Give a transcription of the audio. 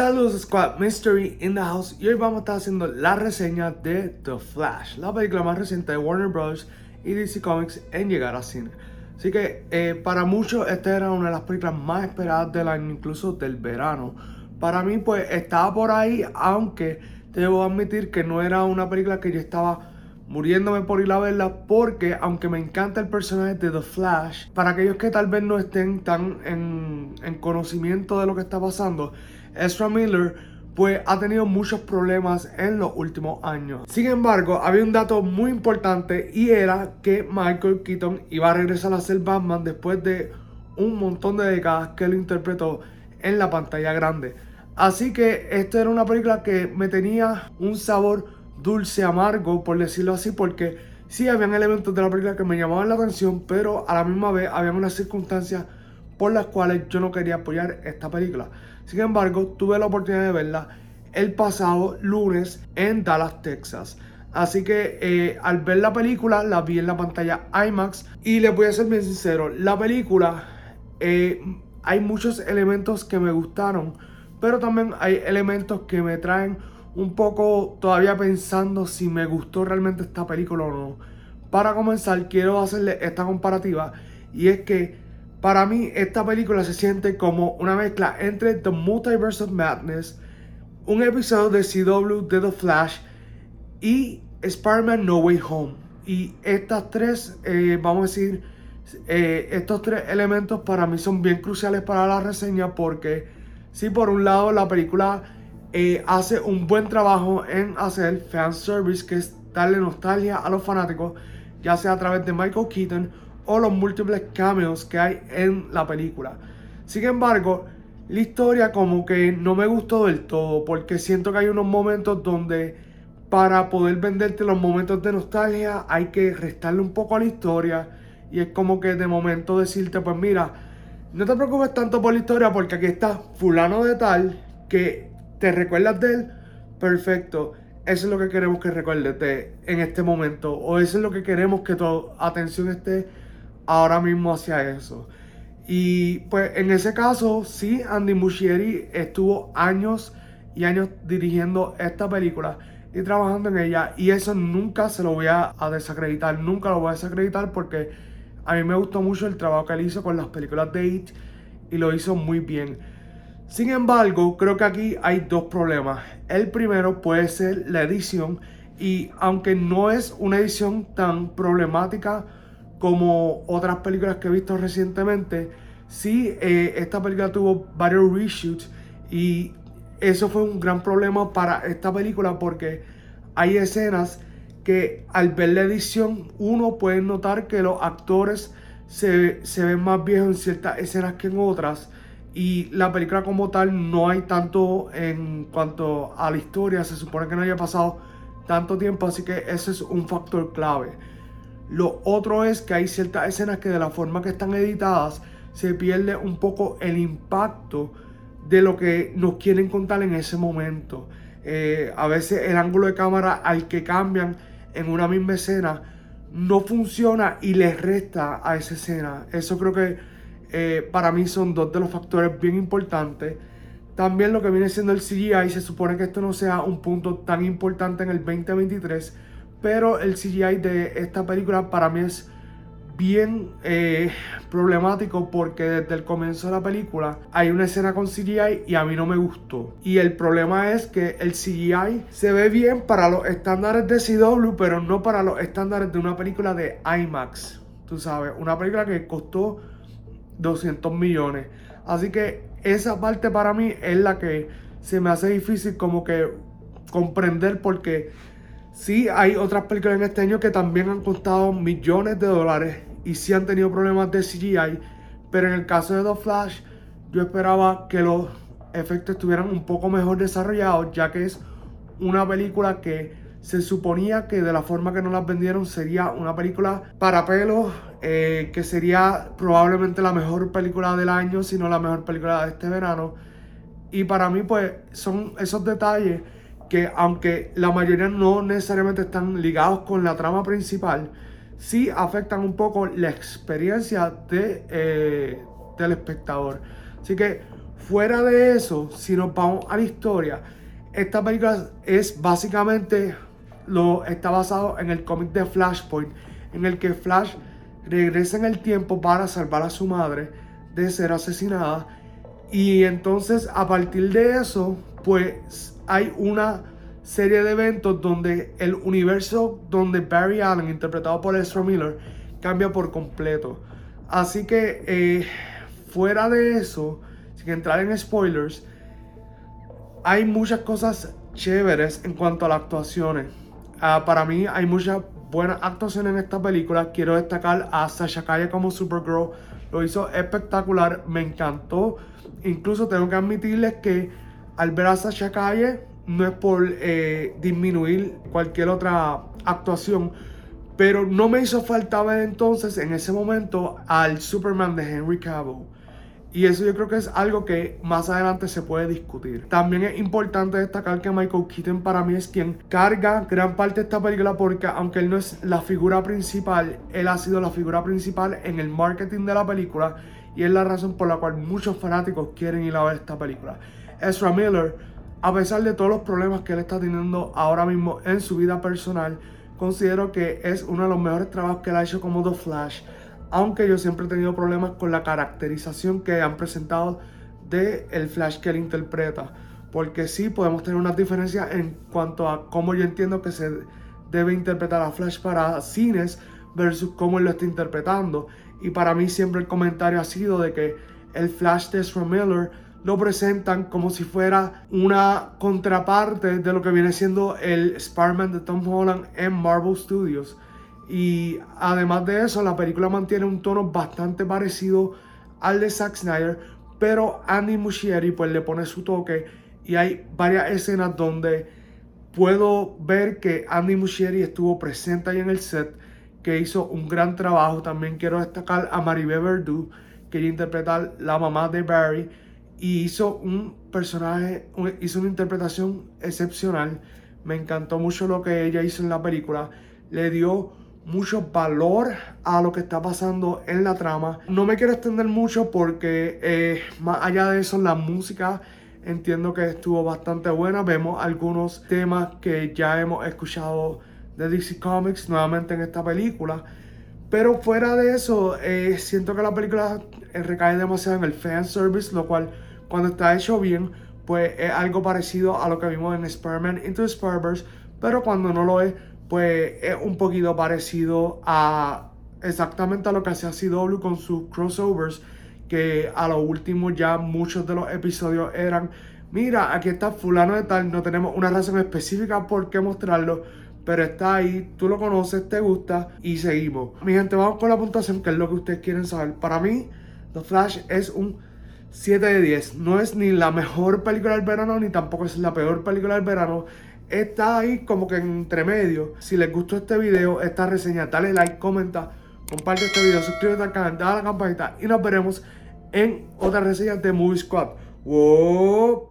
Saludos Squad, Mystery in the House y hoy vamos a estar haciendo la reseña de The Flash, la película más reciente de Warner Bros. y DC Comics en llegar a cine. Así que eh, para muchos esta era una de las películas más esperadas del año, incluso del verano. Para mí pues estaba por ahí, aunque debo admitir que no era una película que yo estaba muriéndome por ir a verla porque aunque me encanta el personaje de The Flash, para aquellos que tal vez no estén tan en, en conocimiento de lo que está pasando, Ezra Miller pues ha tenido muchos problemas en los últimos años. Sin embargo, había un dato muy importante y era que Michael Keaton iba a regresar a ser Batman después de un montón de décadas que lo interpretó en la pantalla grande. Así que esta era una película que me tenía un sabor dulce amargo, por decirlo así, porque sí habían elementos de la película que me llamaban la atención, pero a la misma vez habían unas circunstancias por las cuales yo no quería apoyar esta película. Sin embargo, tuve la oportunidad de verla el pasado lunes en Dallas, Texas. Así que eh, al ver la película la vi en la pantalla IMAX y les voy a ser bien sincero, la película eh, hay muchos elementos que me gustaron, pero también hay elementos que me traen un poco todavía pensando si me gustó realmente esta película o no. Para comenzar, quiero hacerle esta comparativa y es que para mí, esta película se siente como una mezcla entre The Multiverse of Madness, un episodio de CW de The Flash y Spider-Man No Way Home. Y estas tres, eh, vamos a decir, eh, estos tres elementos para mí son bien cruciales para la reseña porque, si por un lado la película eh, hace un buen trabajo en hacer fan service, que es darle nostalgia a los fanáticos, ya sea a través de Michael Keaton o los múltiples cameos que hay en la película. Sin embargo, la historia como que no me gustó del todo porque siento que hay unos momentos donde para poder venderte los momentos de nostalgia hay que restarle un poco a la historia y es como que de momento decirte pues mira, no te preocupes tanto por la historia porque aquí está fulano de tal que te recuerdas de él, perfecto. Eso es lo que queremos que recuerdes en este momento o eso es lo que queremos que tu atención esté ahora mismo hacia eso. Y pues en ese caso, sí, Andy Muschietti estuvo años y años dirigiendo esta película y trabajando en ella. Y eso nunca se lo voy a, desacreditar, nunca lo voy a desacreditar porque a mí me gustó mucho el trabajo que él hizo con las películas de It y lo hizo muy bien. Sin embargo, creo que aquí hay dos problemas. El primero puede ser la edición y aunque no es una edición tan problemática, como otras películas que he visto recientemente, sí, eh, esta película tuvo varios reshoots y eso fue un gran problema para esta película porque hay escenas que al ver la edición uno puede notar que los actores se, se ven más viejos en ciertas escenas que en otras y la película como tal no hay tanto en cuanto a la historia, se supone que no haya pasado tanto tiempo, así que ese es un factor clave. Lo otro es que hay ciertas escenas que de la forma que están editadas se pierde un poco el impacto de lo que nos quieren contar en ese momento. Eh, a veces el ángulo de cámara al que cambian en una misma escena no funciona y les resta a esa escena. Eso creo que eh, para mí son dos de los factores bien importantes. También lo que viene siendo el CGI, se supone que esto no sea un punto tan importante en el 2023 pero el CGI de esta película para mí es bien eh, problemático porque desde el comienzo de la película hay una escena con CGI y a mí no me gustó. Y el problema es que el CGI se ve bien para los estándares de CW, pero no para los estándares de una película de IMAX. Tú sabes, una película que costó 200 millones. Así que esa parte para mí es la que se me hace difícil como que comprender porque Sí, hay otras películas en este año que también han costado millones de dólares y sí han tenido problemas de CGI, pero en el caso de The Flash yo esperaba que los efectos estuvieran un poco mejor desarrollados, ya que es una película que se suponía que de la forma que nos las vendieron sería una película para pelos, eh, que sería probablemente la mejor película del año, si no la mejor película de este verano. Y para mí pues son esos detalles que aunque la mayoría no necesariamente están ligados con la trama principal, sí afectan un poco la experiencia de, eh, del espectador. Así que Fuera de eso, si nos vamos a la historia, esta película es básicamente lo está basado en el cómic de Flashpoint, en el que Flash regresa en el tiempo para salvar a su madre de ser asesinada. Y entonces a partir de eso, pues hay una serie de eventos donde el universo donde Barry Allen, interpretado por Ezra Miller, cambia por completo. Así que eh, fuera de eso, sin entrar en spoilers, hay muchas cosas chéveres en cuanto a las actuaciones. Ah, para mí hay muchas buenas actuaciones en esta película. Quiero destacar a Sasha Calle como Supergirl. Lo hizo espectacular, me encantó. Incluso tengo que admitirles que al ver a Sasha Calle, no es por eh, disminuir cualquier otra actuación, pero no me hizo falta ver entonces en ese momento al Superman de Henry Cavill. Y eso yo creo que es algo que más adelante se puede discutir. También es importante destacar que Michael Keaton para mí es quien carga gran parte de esta película porque aunque él no es la figura principal, él ha sido la figura principal en el marketing de la película y es la razón por la cual muchos fanáticos quieren ir a ver esta película. Ezra Miller, a pesar de todos los problemas que él está teniendo ahora mismo en su vida personal, considero que es uno de los mejores trabajos que él ha hecho como The Flash aunque yo siempre he tenido problemas con la caracterización que han presentado de el Flash que él interpreta. Porque sí podemos tener unas diferencias en cuanto a cómo yo entiendo que se debe interpretar a Flash para cines versus cómo él lo está interpretando. Y para mí siempre el comentario ha sido de que el Flash de Ezra Miller lo presentan como si fuera una contraparte de lo que viene siendo el Spider-Man de Tom Holland en Marvel Studios. Y además de eso, la película mantiene un tono bastante parecido al de Zack Snyder, pero Andy Muschietti pues le pone su toque y hay varias escenas donde puedo ver que Andy Muschietti estuvo presente ahí en el set, que hizo un gran trabajo. También quiero destacar a Maribel Verdú, que ella interpreta la mamá de Barry y hizo un personaje, hizo una interpretación excepcional. Me encantó mucho lo que ella hizo en la película. Le dio mucho valor a lo que está pasando en la trama. No me quiero extender mucho porque eh, más allá de eso la música entiendo que estuvo bastante buena. Vemos algunos temas que ya hemos escuchado de DC Comics nuevamente en esta película. Pero fuera de eso, eh, siento que la película eh, recae demasiado en el fan service, lo cual cuando está hecho bien, pues es algo parecido a lo que vimos en Spider-Man Into Spider-Verse, pero cuando no lo es, pues es un poquito parecido a exactamente a lo que hacía CW con sus crossovers, que a lo último ya muchos de los episodios eran, mira, aquí está fulano de tal, no tenemos una razón específica por qué mostrarlo, pero está ahí, tú lo conoces, te gusta y seguimos. Mi gente, vamos con la puntuación, que es lo que ustedes quieren saber. Para mí, The Flash es un 7 de 10. No es ni la mejor película del verano, ni tampoco es la peor película del verano está ahí como que entre medio. Si les gustó este video, esta reseña, dale like, comenta, comparte este video, suscríbete al canal, dale a la campanita y nos veremos en otra reseña de Movie Squad. ¡Wow!